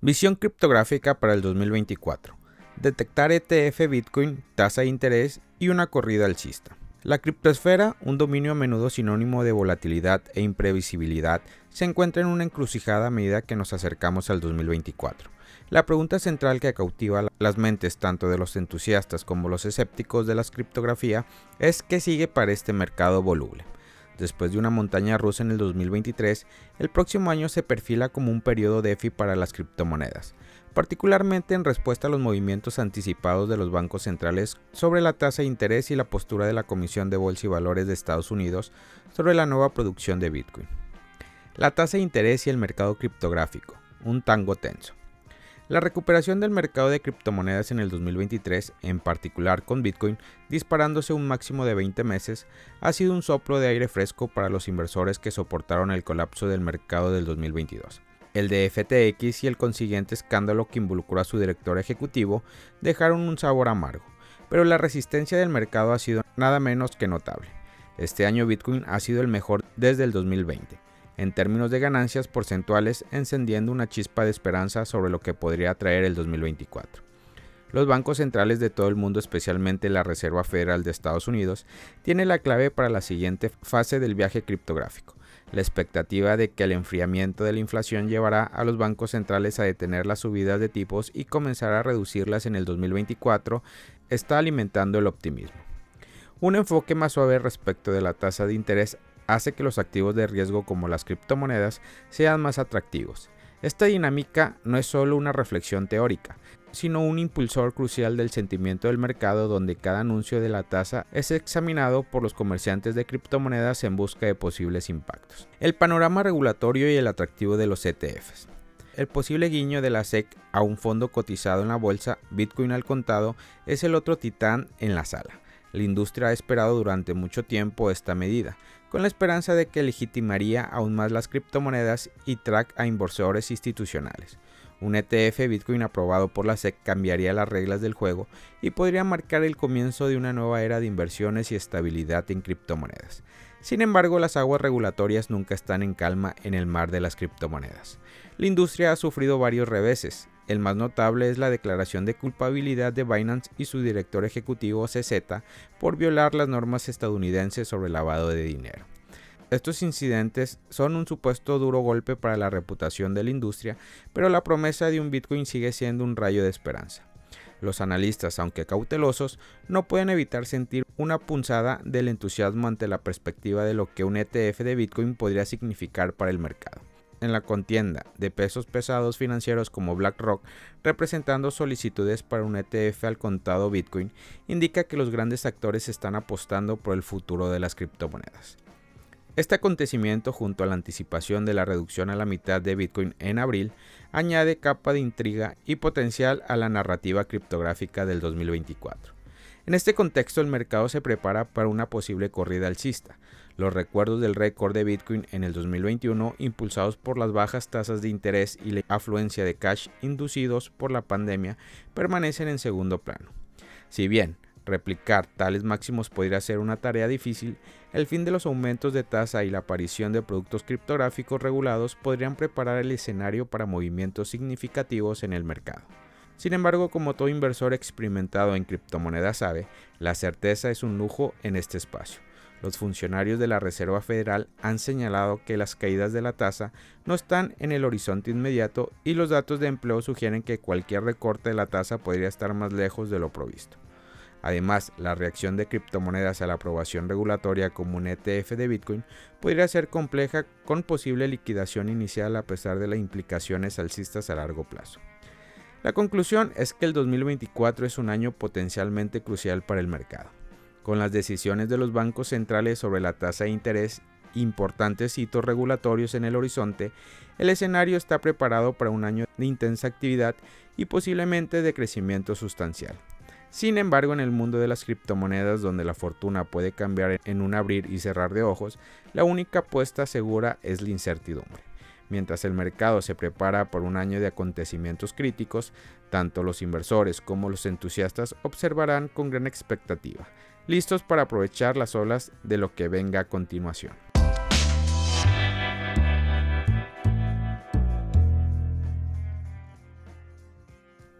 Visión criptográfica para el 2024. Detectar ETF Bitcoin, tasa de interés y una corrida alcista. La criptosfera, un dominio a menudo sinónimo de volatilidad e imprevisibilidad, se encuentra en una encrucijada a medida que nos acercamos al 2024. La pregunta central que cautiva las mentes tanto de los entusiastas como los escépticos de la criptografía es qué sigue para este mercado voluble. Después de una montaña rusa en el 2023, el próximo año se perfila como un periodo DeFi para las criptomonedas, particularmente en respuesta a los movimientos anticipados de los bancos centrales sobre la tasa de interés y la postura de la Comisión de Bolsa y Valores de Estados Unidos sobre la nueva producción de Bitcoin. La tasa de interés y el mercado criptográfico, un tango tenso. La recuperación del mercado de criptomonedas en el 2023, en particular con Bitcoin disparándose un máximo de 20 meses, ha sido un soplo de aire fresco para los inversores que soportaron el colapso del mercado del 2022. El de FTX y el consiguiente escándalo que involucró a su director ejecutivo dejaron un sabor amargo, pero la resistencia del mercado ha sido nada menos que notable. Este año Bitcoin ha sido el mejor desde el 2020 en términos de ganancias porcentuales, encendiendo una chispa de esperanza sobre lo que podría traer el 2024. Los bancos centrales de todo el mundo, especialmente la Reserva Federal de Estados Unidos, tienen la clave para la siguiente fase del viaje criptográfico. La expectativa de que el enfriamiento de la inflación llevará a los bancos centrales a detener las subidas de tipos y comenzar a reducirlas en el 2024 está alimentando el optimismo. Un enfoque más suave respecto de la tasa de interés hace que los activos de riesgo como las criptomonedas sean más atractivos. Esta dinámica no es solo una reflexión teórica, sino un impulsor crucial del sentimiento del mercado donde cada anuncio de la tasa es examinado por los comerciantes de criptomonedas en busca de posibles impactos. El panorama regulatorio y el atractivo de los ETFs. El posible guiño de la SEC a un fondo cotizado en la bolsa Bitcoin al contado es el otro titán en la sala. La industria ha esperado durante mucho tiempo esta medida, con la esperanza de que legitimaría aún más las criptomonedas y track a inversores institucionales. Un ETF Bitcoin aprobado por la SEC cambiaría las reglas del juego y podría marcar el comienzo de una nueva era de inversiones y estabilidad en criptomonedas. Sin embargo, las aguas regulatorias nunca están en calma en el mar de las criptomonedas. La industria ha sufrido varios reveses, el más notable es la declaración de culpabilidad de Binance y su director ejecutivo CZ por violar las normas estadounidenses sobre lavado de dinero. Estos incidentes son un supuesto duro golpe para la reputación de la industria, pero la promesa de un Bitcoin sigue siendo un rayo de esperanza. Los analistas, aunque cautelosos, no pueden evitar sentir una punzada del entusiasmo ante la perspectiva de lo que un ETF de Bitcoin podría significar para el mercado en la contienda de pesos pesados financieros como BlackRock, representando solicitudes para un ETF al contado Bitcoin, indica que los grandes actores están apostando por el futuro de las criptomonedas. Este acontecimiento, junto a la anticipación de la reducción a la mitad de Bitcoin en abril, añade capa de intriga y potencial a la narrativa criptográfica del 2024. En este contexto, el mercado se prepara para una posible corrida alcista, los recuerdos del récord de Bitcoin en el 2021, impulsados por las bajas tasas de interés y la afluencia de cash inducidos por la pandemia, permanecen en segundo plano. Si bien replicar tales máximos podría ser una tarea difícil, el fin de los aumentos de tasa y la aparición de productos criptográficos regulados podrían preparar el escenario para movimientos significativos en el mercado. Sin embargo, como todo inversor experimentado en criptomonedas sabe, la certeza es un lujo en este espacio. Los funcionarios de la Reserva Federal han señalado que las caídas de la tasa no están en el horizonte inmediato y los datos de empleo sugieren que cualquier recorte de la tasa podría estar más lejos de lo provisto. Además, la reacción de criptomonedas a la aprobación regulatoria como un ETF de Bitcoin podría ser compleja con posible liquidación inicial a pesar de las implicaciones alcistas a largo plazo. La conclusión es que el 2024 es un año potencialmente crucial para el mercado con las decisiones de los bancos centrales sobre la tasa de interés, importantes hitos regulatorios en el horizonte, el escenario está preparado para un año de intensa actividad y posiblemente de crecimiento sustancial. Sin embargo, en el mundo de las criptomonedas, donde la fortuna puede cambiar en un abrir y cerrar de ojos, la única apuesta segura es la incertidumbre. Mientras el mercado se prepara por un año de acontecimientos críticos, tanto los inversores como los entusiastas observarán con gran expectativa listos para aprovechar las olas de lo que venga a continuación.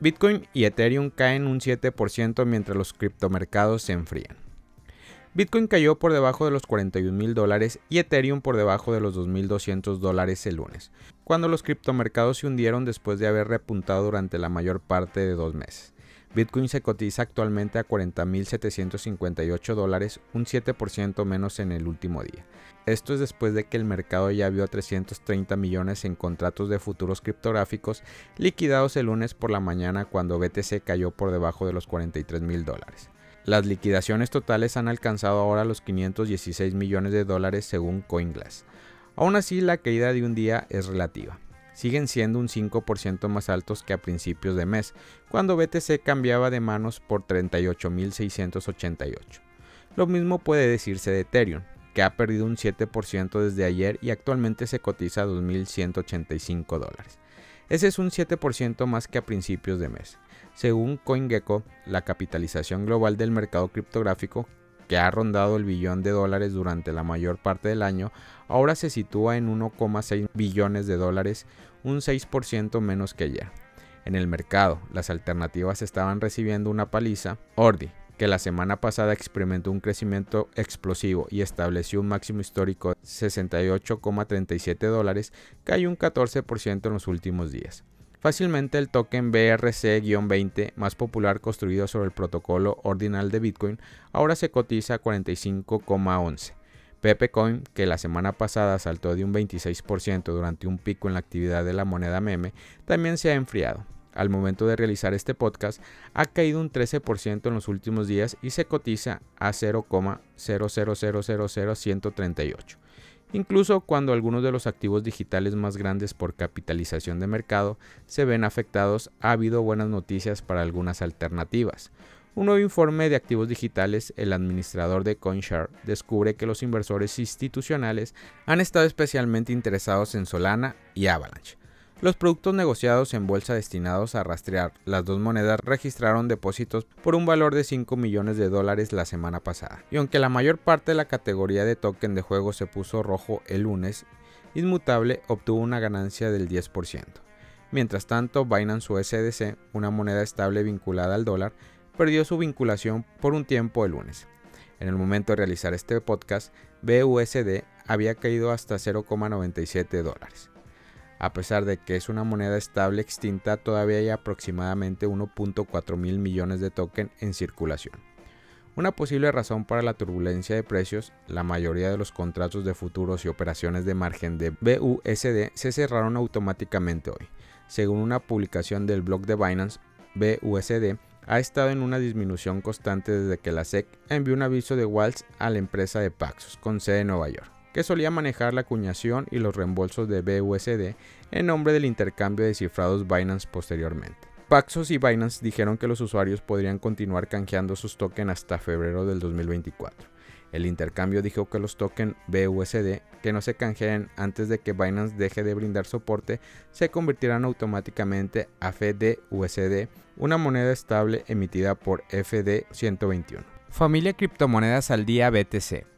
Bitcoin y Ethereum caen un 7% mientras los criptomercados se enfrían. Bitcoin cayó por debajo de los 41 mil dólares y Ethereum por debajo de los 2.200 dólares el lunes, cuando los criptomercados se hundieron después de haber repuntado durante la mayor parte de dos meses. Bitcoin se cotiza actualmente a 40.758 dólares, un 7% menos en el último día. Esto es después de que el mercado ya vio a 330 millones en contratos de futuros criptográficos liquidados el lunes por la mañana cuando BTC cayó por debajo de los 43 mil dólares. Las liquidaciones totales han alcanzado ahora los 516 millones de dólares según CoinGlass. Aún así, la caída de un día es relativa. Siguen siendo un 5% más altos que a principios de mes, cuando BTC cambiaba de manos por 38.688. Lo mismo puede decirse de Ethereum, que ha perdido un 7% desde ayer y actualmente se cotiza a 2.185 dólares. Ese es un 7% más que a principios de mes. Según CoinGecko, la capitalización global del mercado criptográfico, que ha rondado el billón de dólares durante la mayor parte del año, ahora se sitúa en 1,6 billones de dólares, un 6% menos que ayer. En el mercado, las alternativas estaban recibiendo una paliza. Ordi, que la semana pasada experimentó un crecimiento explosivo y estableció un máximo histórico de 68,37 dólares, cayó un 14% en los últimos días. Fácilmente el token BRC-20 más popular construido sobre el protocolo ordinal de Bitcoin ahora se cotiza a 45,11. Pepecoin, que la semana pasada saltó de un 26% durante un pico en la actividad de la moneda meme, también se ha enfriado. Al momento de realizar este podcast, ha caído un 13% en los últimos días y se cotiza a 0,0000138 incluso cuando algunos de los activos digitales más grandes por capitalización de mercado se ven afectados, ha habido buenas noticias para algunas alternativas. Un nuevo informe de activos digitales, el administrador de CoinShare descubre que los inversores institucionales han estado especialmente interesados en Solana y Avalanche, los productos negociados en bolsa destinados a rastrear las dos monedas registraron depósitos por un valor de 5 millones de dólares la semana pasada. Y aunque la mayor parte de la categoría de token de juego se puso rojo el lunes, Inmutable obtuvo una ganancia del 10%. Mientras tanto, Binance USDC, una moneda estable vinculada al dólar, perdió su vinculación por un tiempo el lunes. En el momento de realizar este podcast, BUSD había caído hasta 0,97 dólares. A pesar de que es una moneda estable extinta, todavía hay aproximadamente 1.4 mil millones de token en circulación. Una posible razón para la turbulencia de precios, la mayoría de los contratos de futuros y operaciones de margen de BUSD se cerraron automáticamente hoy. Según una publicación del blog de Binance, BUSD ha estado en una disminución constante desde que la SEC envió un aviso de Waltz a la empresa de Paxos con sede en Nueva York que solía manejar la acuñación y los reembolsos de BUSD en nombre del intercambio de cifrados Binance posteriormente. Paxos y Binance dijeron que los usuarios podrían continuar canjeando sus tokens hasta febrero del 2024. El intercambio dijo que los tokens BUSD que no se canjeen antes de que Binance deje de brindar soporte se convertirán automáticamente a FDUSD, una moneda estable emitida por FD121. Familia Criptomonedas al Día BTC.